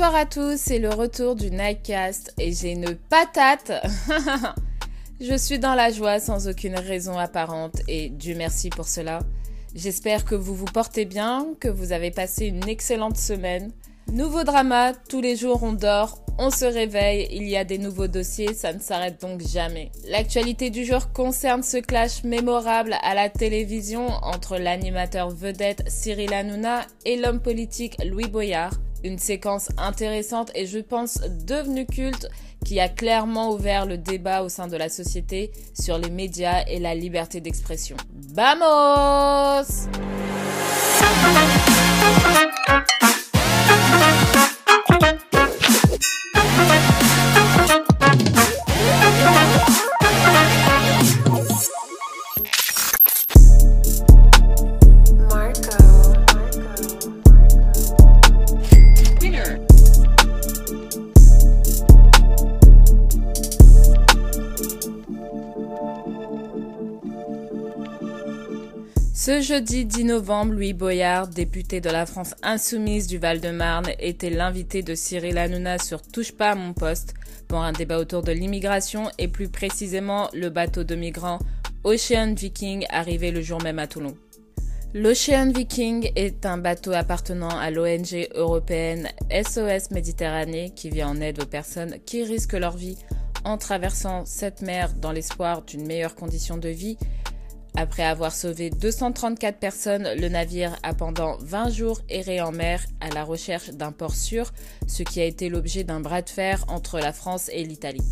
Bonsoir à tous, c'est le retour du Nightcast et j'ai une patate. Je suis dans la joie sans aucune raison apparente et Dieu merci pour cela. J'espère que vous vous portez bien, que vous avez passé une excellente semaine. Nouveau drama, tous les jours on dort, on se réveille, il y a des nouveaux dossiers, ça ne s'arrête donc jamais. L'actualité du jour concerne ce clash mémorable à la télévision entre l'animateur vedette Cyril Hanouna et l'homme politique Louis Boyard. Une séquence intéressante et je pense devenue culte qui a clairement ouvert le débat au sein de la société sur les médias et la liberté d'expression. Vamos! Jeudi 10 novembre, Louis Boyard, député de la France insoumise du Val-de-Marne, était l'invité de Cyril Hanouna sur Touche pas à mon poste pour un débat autour de l'immigration et plus précisément le bateau de migrants Ocean Viking arrivé le jour même à Toulon. L'Ocean Viking est un bateau appartenant à l'ONG européenne SOS Méditerranée qui vient en aide aux personnes qui risquent leur vie en traversant cette mer dans l'espoir d'une meilleure condition de vie après avoir sauvé 234 personnes, le navire a pendant 20 jours erré en mer à la recherche d'un port sûr, ce qui a été l'objet d'un bras de fer entre la France et l'Italie.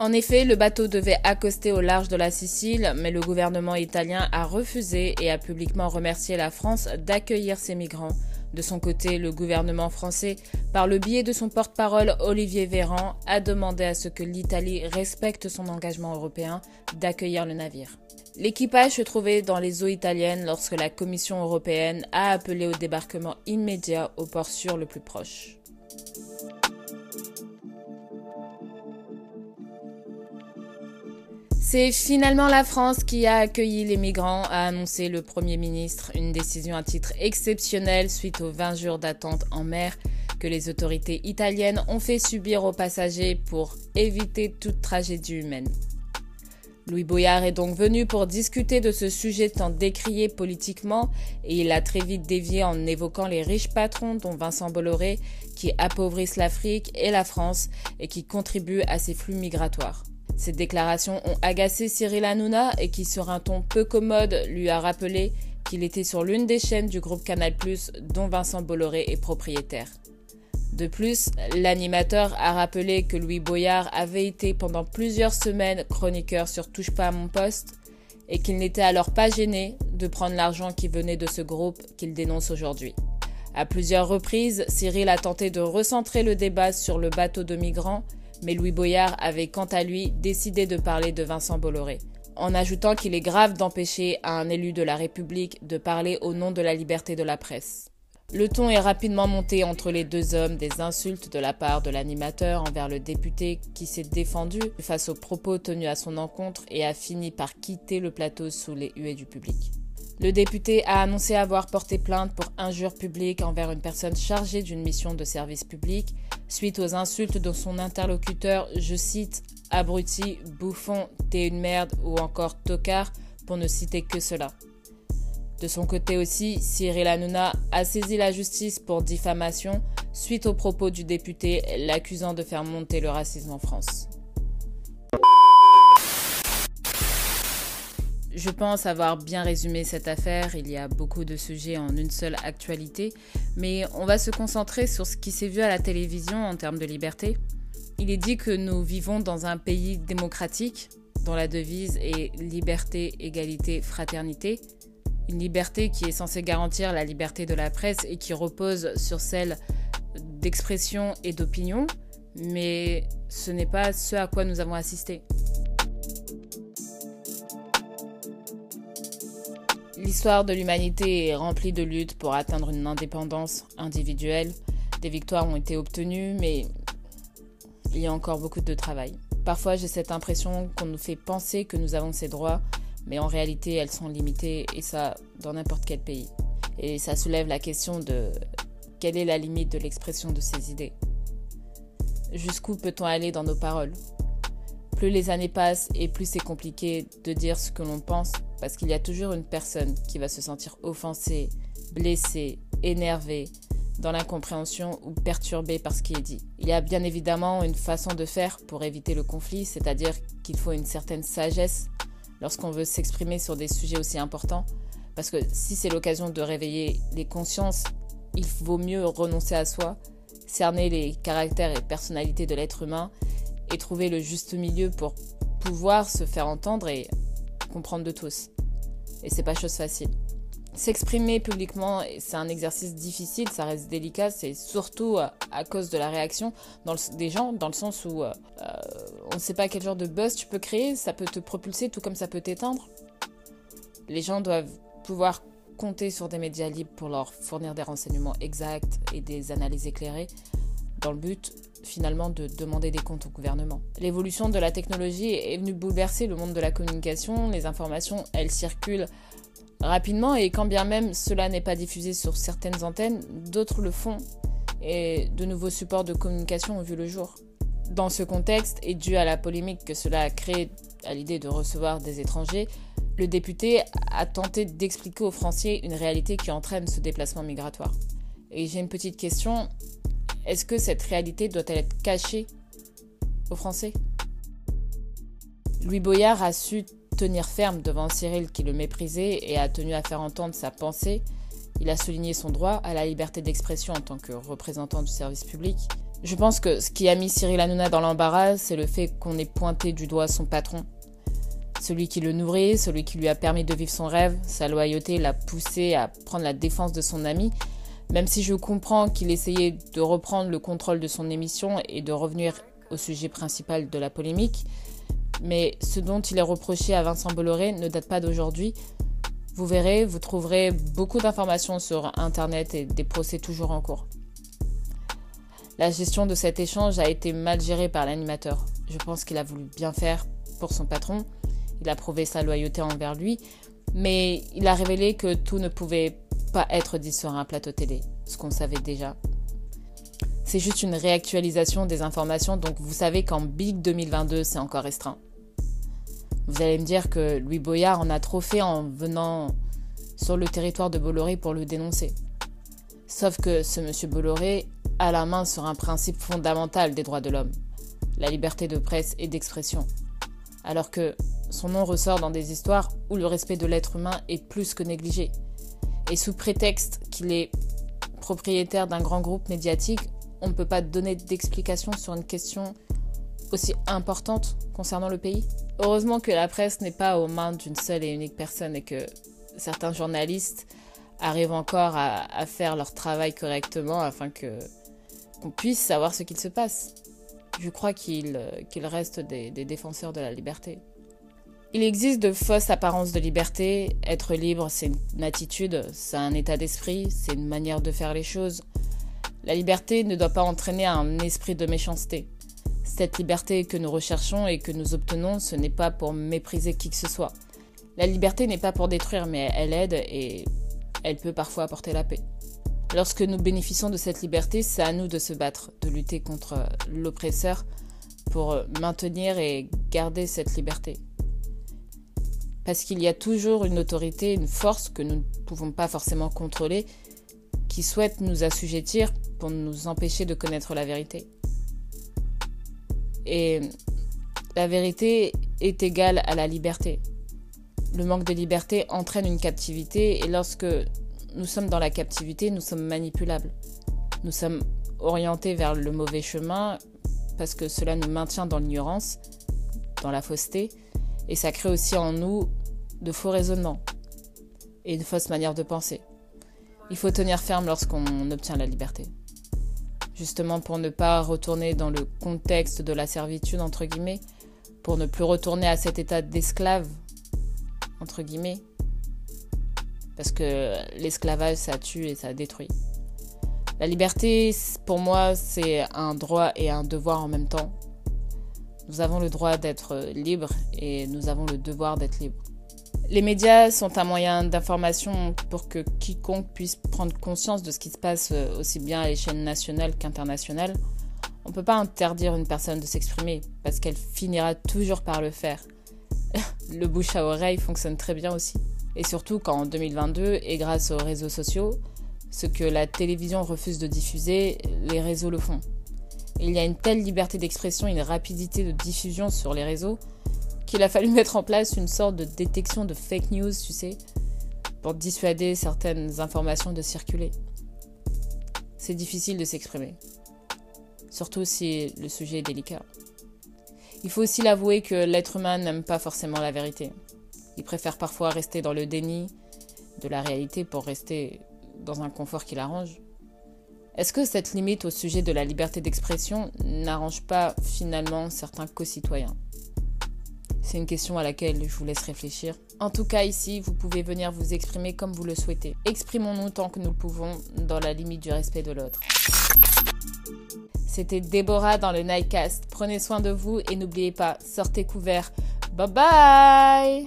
En effet, le bateau devait accoster au large de la Sicile, mais le gouvernement italien a refusé et a publiquement remercié la France d'accueillir ces migrants. De son côté, le gouvernement français, par le biais de son porte-parole Olivier Véran, a demandé à ce que l'Italie respecte son engagement européen d'accueillir le navire. L'équipage se trouvait dans les eaux italiennes lorsque la Commission européenne a appelé au débarquement immédiat au port sûr le plus proche. C'est finalement la France qui a accueilli les migrants, a annoncé le Premier ministre, une décision à titre exceptionnel suite aux 20 jours d'attente en mer que les autorités italiennes ont fait subir aux passagers pour éviter toute tragédie humaine. Louis Boyard est donc venu pour discuter de ce sujet tant décrié politiquement et il a très vite dévié en évoquant les riches patrons dont Vincent Bolloré qui appauvrissent l'Afrique et la France et qui contribuent à ces flux migratoires. Ces déclarations ont agacé Cyril Hanouna et qui, sur un ton peu commode, lui a rappelé qu'il était sur l'une des chaînes du groupe Canal+, dont Vincent Bolloré est propriétaire. De plus, l'animateur a rappelé que Louis Boyard avait été pendant plusieurs semaines chroniqueur sur Touche pas à mon poste et qu'il n'était alors pas gêné de prendre l'argent qui venait de ce groupe qu'il dénonce aujourd'hui. À plusieurs reprises, Cyril a tenté de recentrer le débat sur le bateau de migrants mais Louis Boyard avait quant à lui décidé de parler de Vincent Bolloré, en ajoutant qu'il est grave d'empêcher à un élu de la République de parler au nom de la liberté de la presse. Le ton est rapidement monté entre les deux hommes, des insultes de la part de l'animateur envers le député qui s'est défendu face aux propos tenus à son encontre et a fini par quitter le plateau sous les huées du public. Le député a annoncé avoir porté plainte pour injure publique envers une personne chargée d'une mission de service public suite aux insultes de son interlocuteur, je cite, abruti, bouffon, t'es une merde ou encore tocard, pour ne citer que cela. De son côté aussi, Cyril Hanouna a saisi la justice pour diffamation suite aux propos du député l'accusant de faire monter le racisme en France. Je pense avoir bien résumé cette affaire, il y a beaucoup de sujets en une seule actualité, mais on va se concentrer sur ce qui s'est vu à la télévision en termes de liberté. Il est dit que nous vivons dans un pays démocratique, dont la devise est liberté, égalité, fraternité. Une liberté qui est censée garantir la liberté de la presse et qui repose sur celle d'expression et d'opinion, mais ce n'est pas ce à quoi nous avons assisté. L'histoire de l'humanité est remplie de luttes pour atteindre une indépendance individuelle. Des victoires ont été obtenues, mais il y a encore beaucoup de travail. Parfois, j'ai cette impression qu'on nous fait penser que nous avons ces droits, mais en réalité elles sont limitées et ça dans n'importe quel pays. Et ça soulève la question de quelle est la limite de l'expression de ces idées? Jusqu'où peut-on aller dans nos paroles? Plus les années passent et plus c'est compliqué de dire ce que l'on pense parce qu'il y a toujours une personne qui va se sentir offensée, blessée, énervée, dans l'incompréhension ou perturbée par ce qui est dit. Il y a bien évidemment une façon de faire pour éviter le conflit, c'est-à-dire qu'il faut une certaine sagesse lorsqu'on veut s'exprimer sur des sujets aussi importants, parce que si c'est l'occasion de réveiller les consciences, il vaut mieux renoncer à soi, cerner les caractères et personnalités de l'être humain et trouver le juste milieu pour pouvoir se faire entendre et comprendre de tous. Et c'est pas chose facile. S'exprimer publiquement, c'est un exercice difficile, ça reste délicat, c'est surtout euh, à cause de la réaction des gens, dans le sens où euh, euh, on ne sait pas quel genre de buzz tu peux créer, ça peut te propulser tout comme ça peut t'éteindre. Les gens doivent pouvoir compter sur des médias libres pour leur fournir des renseignements exacts et des analyses éclairées, dans le but finalement de demander des comptes au gouvernement. L'évolution de la technologie est venue bouleverser le monde de la communication, les informations, elles circulent rapidement et quand bien même cela n'est pas diffusé sur certaines antennes, d'autres le font et de nouveaux supports de communication ont vu le jour. Dans ce contexte, et dû à la polémique que cela a créé à l'idée de recevoir des étrangers, le député a tenté d'expliquer aux Français une réalité qui entraîne ce déplacement migratoire. Et j'ai une petite question, est-ce que cette réalité doit-elle être cachée aux Français? Louis Boyard a su tenir ferme devant Cyril qui le méprisait et a tenu à faire entendre sa pensée. Il a souligné son droit à la liberté d'expression en tant que représentant du service public. Je pense que ce qui a mis Cyril Hanouna dans l'embarras, c'est le fait qu'on ait pointé du doigt son patron. Celui qui le nourrit, celui qui lui a permis de vivre son rêve, sa loyauté l'a poussé à prendre la défense de son ami, même si je comprends qu'il essayait de reprendre le contrôle de son émission et de revenir au sujet principal de la polémique mais ce dont il est reproché à Vincent Bolloré ne date pas d'aujourd'hui. Vous verrez, vous trouverez beaucoup d'informations sur Internet et des procès toujours en cours. La gestion de cet échange a été mal gérée par l'animateur. Je pense qu'il a voulu bien faire pour son patron, il a prouvé sa loyauté envers lui, mais il a révélé que tout ne pouvait pas être dit sur un plateau télé, ce qu'on savait déjà. C'est juste une réactualisation des informations, donc vous savez qu'en Big 2022, c'est encore restreint. Vous allez me dire que Louis Boyard en a trop fait en venant sur le territoire de Bolloré pour le dénoncer. Sauf que ce monsieur Bolloré a la main sur un principe fondamental des droits de l'homme, la liberté de presse et d'expression. Alors que son nom ressort dans des histoires où le respect de l'être humain est plus que négligé. Et sous prétexte qu'il est propriétaire d'un grand groupe médiatique, on ne peut pas donner d'explication sur une question aussi importante concernant le pays Heureusement que la presse n'est pas aux mains d'une seule et unique personne et que certains journalistes arrivent encore à, faire leur travail correctement afin que qu'on puisse savoir ce qu'il se passe. Je crois qu'il reste des, des défenseurs de la liberté. Il existe de fausses apparences de liberté. Être libre, c'est une attitude, c'est un état d'esprit, c'est une manière de faire les choses. La liberté ne doit pas entraîner un esprit de méchanceté. Cette liberté que nous recherchons et que nous obtenons, ce n'est pas pour mépriser qui que ce soit. La liberté n'est pas pour détruire, mais elle aide et elle peut parfois apporter la paix. Lorsque nous bénéficions de cette liberté, c'est à nous de se battre, de lutter contre l'oppresseur pour maintenir et garder cette liberté. Parce qu'il y a toujours une autorité, une force que nous ne pouvons pas forcément contrôler, qui souhaite nous assujettir pour nous empêcher de connaître la vérité. Et la vérité est égale à la liberté. Le manque de liberté entraîne une captivité et lorsque nous sommes dans la captivité, nous sommes manipulables. Nous sommes orientés vers le mauvais chemin parce que cela nous maintient dans l'ignorance, dans la fausseté, et ça crée aussi en nous de faux raisonnements et une fausse manière de penser. Il faut tenir ferme lorsqu'on obtient la liberté justement pour ne pas retourner dans le contexte de la servitude, entre guillemets, pour ne plus retourner à cet état d'esclave, entre guillemets, parce que l'esclavage, ça tue et ça détruit. La liberté, pour moi, c'est un droit et un devoir en même temps. Nous avons le droit d'être libres et nous avons le devoir d'être libres. Les médias sont un moyen d'information pour que quiconque puisse prendre conscience de ce qui se passe euh, aussi bien à l'échelle nationale qu'internationale. On ne peut pas interdire une personne de s'exprimer parce qu'elle finira toujours par le faire. le bouche à oreille fonctionne très bien aussi. Et surtout qu'en 2022, et grâce aux réseaux sociaux, ce que la télévision refuse de diffuser, les réseaux le font. Il y a une telle liberté d'expression, une rapidité de diffusion sur les réseaux qu'il a fallu mettre en place une sorte de détection de fake news, tu sais, pour dissuader certaines informations de circuler. C'est difficile de s'exprimer, surtout si le sujet est délicat. Il faut aussi l'avouer que l'être humain n'aime pas forcément la vérité. Il préfère parfois rester dans le déni de la réalité pour rester dans un confort qui l'arrange. Est-ce que cette limite au sujet de la liberté d'expression n'arrange pas finalement certains co-citoyens? C'est une question à laquelle je vous laisse réfléchir. En tout cas, ici, vous pouvez venir vous exprimer comme vous le souhaitez. Exprimons-nous tant que nous le pouvons, dans la limite du respect de l'autre. C'était Déborah dans le Nightcast. Prenez soin de vous et n'oubliez pas, sortez couverts. Bye bye